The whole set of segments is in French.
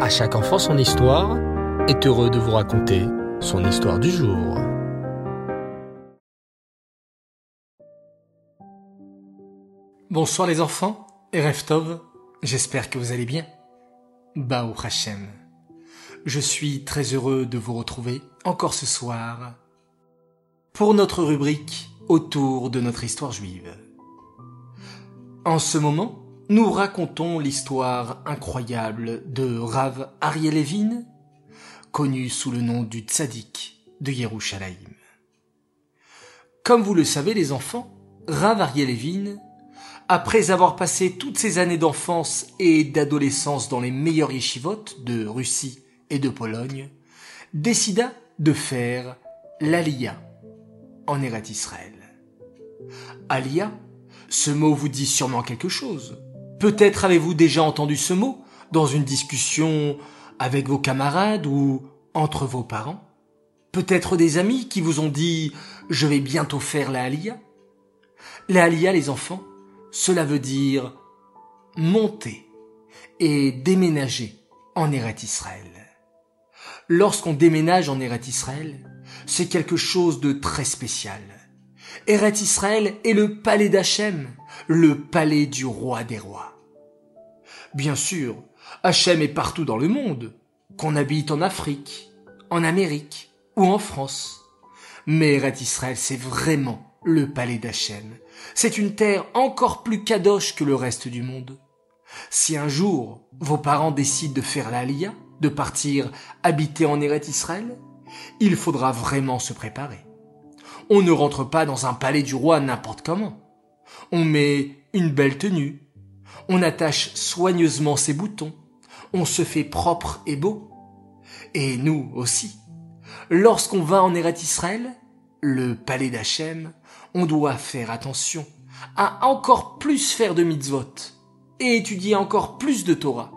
À chaque enfant son histoire est heureux de vous raconter son histoire du jour. Bonsoir les enfants et Reftov, j'espère que vous allez bien. Bao Hashem. Je suis très heureux de vous retrouver encore ce soir pour notre rubrique autour de notre histoire juive. En ce moment, nous racontons l'histoire incroyable de Rav Ariel Levin, connu sous le nom du tzaddik de Yerushalayim. Comme vous le savez les enfants, Rav Ariel Levin, après avoir passé toutes ses années d'enfance et d'adolescence dans les meilleurs yeshivot de Russie et de Pologne, décida de faire l'Aliyah en Eretz Israël. Aliyah, ce mot vous dit sûrement quelque chose. Peut-être avez-vous déjà entendu ce mot dans une discussion avec vos camarades ou entre vos parents? Peut-être des amis qui vous ont dit je vais bientôt faire la Aliyah. La Aliyah, les enfants, cela veut dire monter et déménager en Eret Israël. Lorsqu'on déménage en Eret Israël, c'est quelque chose de très spécial. Eret Israël est le palais d'Hachem, le palais du roi des rois. Bien sûr, Hachem est partout dans le monde, qu'on habite en Afrique, en Amérique ou en France. Mais Eret Israël, c'est vraiment le palais d'Hachem. C'est une terre encore plus kadosh que le reste du monde. Si un jour vos parents décident de faire l'Aliyah, de partir habiter en Eret Israël, il faudra vraiment se préparer. On ne rentre pas dans un palais du roi n'importe comment. On met une belle tenue. On attache soigneusement ses boutons. On se fait propre et beau. Et nous aussi. Lorsqu'on va en Eret Israël, le palais d'Hachem, on doit faire attention à encore plus faire de mitzvot et étudier encore plus de Torah,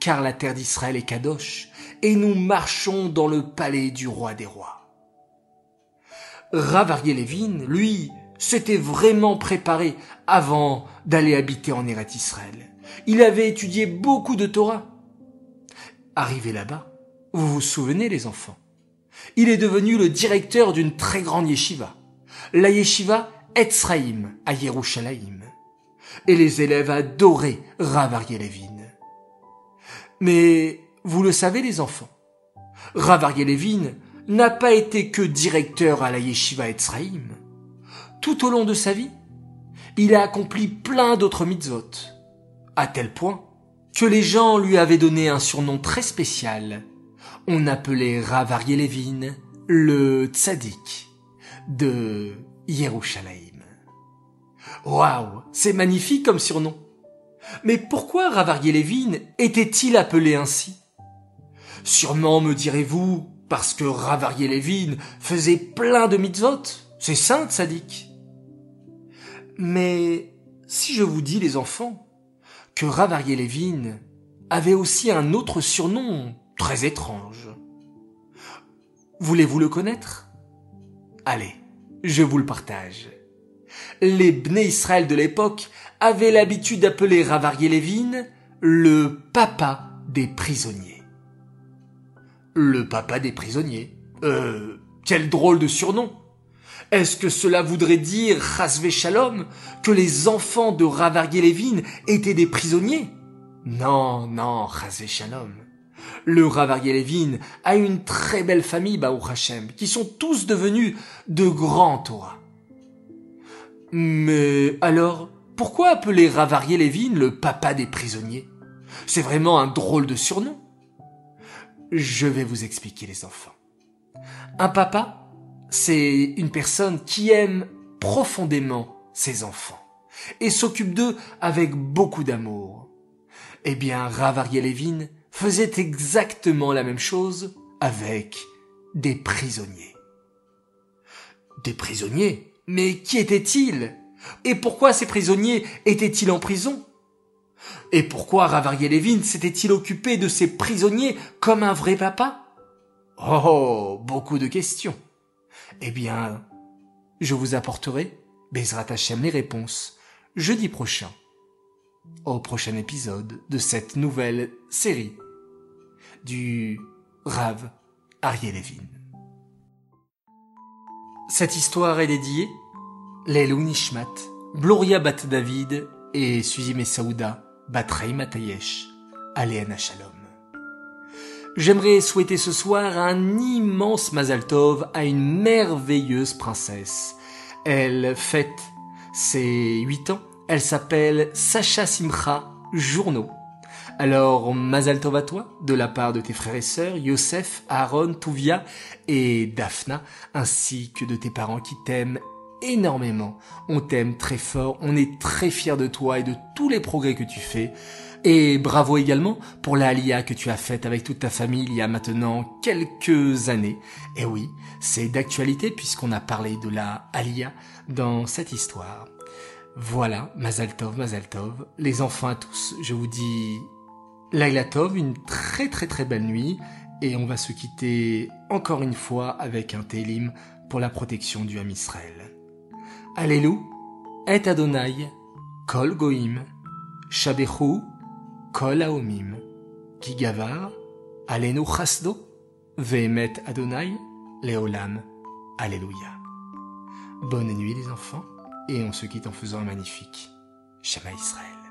car la terre d'Israël est kadosh et nous marchons dans le palais du roi des rois. Ravarier Levin, lui, s'était vraiment préparé avant d'aller habiter en Eret Israël. Il avait étudié beaucoup de Torah. Arrivé là-bas, vous vous souvenez les enfants, il est devenu le directeur d'une très grande yeshiva, la yeshiva Etzraïm à Yerushalayim. Et les élèves adoraient Ravarier Levin. Mais vous le savez les enfants, Ravarier Levin n'a pas été que directeur à la yeshiva Etzraïm. Tout au long de sa vie, il a accompli plein d'autres mitzvot, à tel point que les gens lui avaient donné un surnom très spécial. On appelait Rav Levin le tzaddik de Yerushalayim. Waouh, c'est magnifique comme surnom. Mais pourquoi Rav Levin était-il appelé ainsi? Sûrement, me direz-vous, parce que Ravarier Levin faisait plein de mitzvot. C'est saint, sadique. Mais si je vous dis, les enfants, que Ravarier Levin avait aussi un autre surnom très étrange. Voulez-vous le connaître? Allez, je vous le partage. Les Bnei Israël de l'époque avaient l'habitude d'appeler Ravarier Levin le papa des prisonniers. Le papa des prisonniers. Euh, quel drôle de surnom. Est-ce que cela voudrait dire, Rasvé Shalom, que les enfants de Ravarier Levin étaient des prisonniers? Non, non, Rasvé Shalom. Le Ravarier Levin a une très belle famille, Baou Hashem, qui sont tous devenus de grands Torah. Mais alors, pourquoi appeler Ravarier Levin le papa des prisonniers? C'est vraiment un drôle de surnom. Je vais vous expliquer les enfants. Un papa, c'est une personne qui aime profondément ses enfants et s'occupe d'eux avec beaucoup d'amour. Eh bien, Ravariel Levin faisait exactement la même chose avec des prisonniers. Des prisonniers? Mais qui étaient-ils? Et pourquoi ces prisonniers étaient-ils en prison? Et pourquoi Ravarier Levin s'était-il occupé de ses prisonniers comme un vrai papa? Oh, beaucoup de questions. Eh bien, je vous apporterai, Bezrat Hashem, les réponses jeudi prochain, au prochain épisode de cette nouvelle série. du Rav Ariel Levin. Cette histoire est dédiée Lelou Nishmat, Gloria Bat David et Suzy Messaouda Bat Matayesh, Aléana Shalom. J'aimerais souhaiter ce soir un immense Mazal Tov à une merveilleuse princesse. Elle fête ses huit ans. Elle s'appelle Sacha Simcha Journeau. Alors, Mazal Tov à toi, de la part de tes frères et sœurs, Yosef, Aaron, Touvia et Daphna, ainsi que de tes parents qui t'aiment énormément. On t'aime très fort, on est très fiers de toi et de tous les progrès que tu fais. Et bravo également pour la Alia que tu as faite avec toute ta famille il y a maintenant quelques années. Et oui, c'est d'actualité puisqu'on a parlé de la Alia dans cette histoire. Voilà, Mazaltov, Mazaltov, les enfants à tous, je vous dis Laila Tov, une très très très belle nuit, et on va se quitter encore une fois avec un Télim pour la protection du Ham Israël. Allélu, et Adonai, Kol Goim, Kol Aomim, Kigavar, Alenu Chasdo, Vehemet Adonai, Leolam, Alléluia. Bonne nuit les enfants, et on se quitte en faisant un magnifique Shema Israël.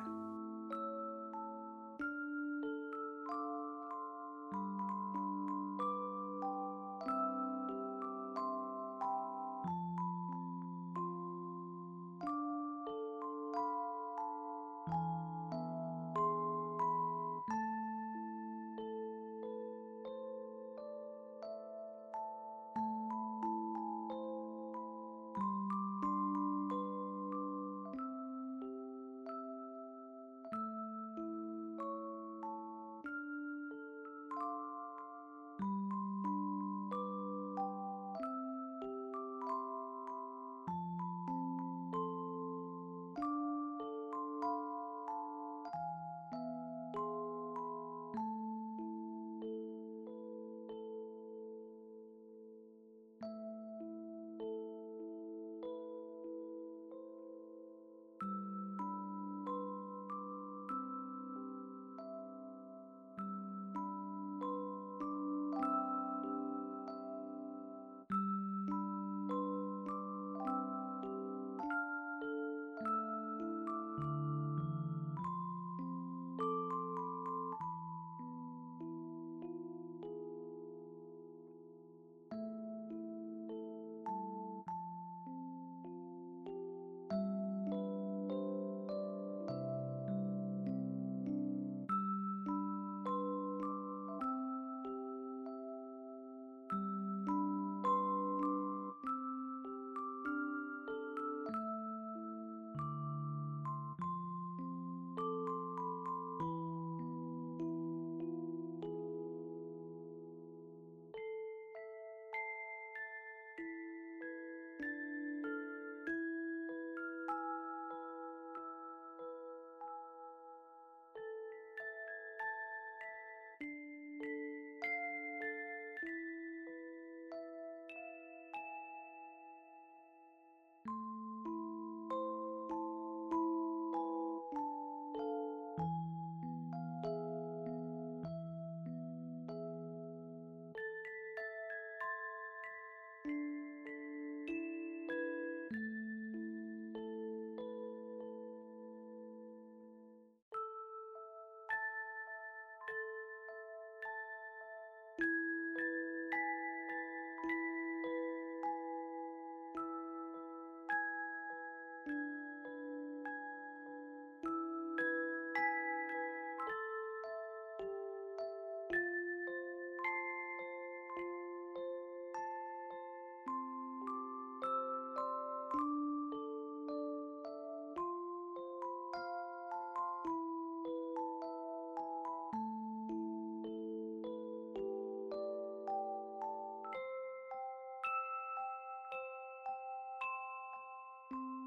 you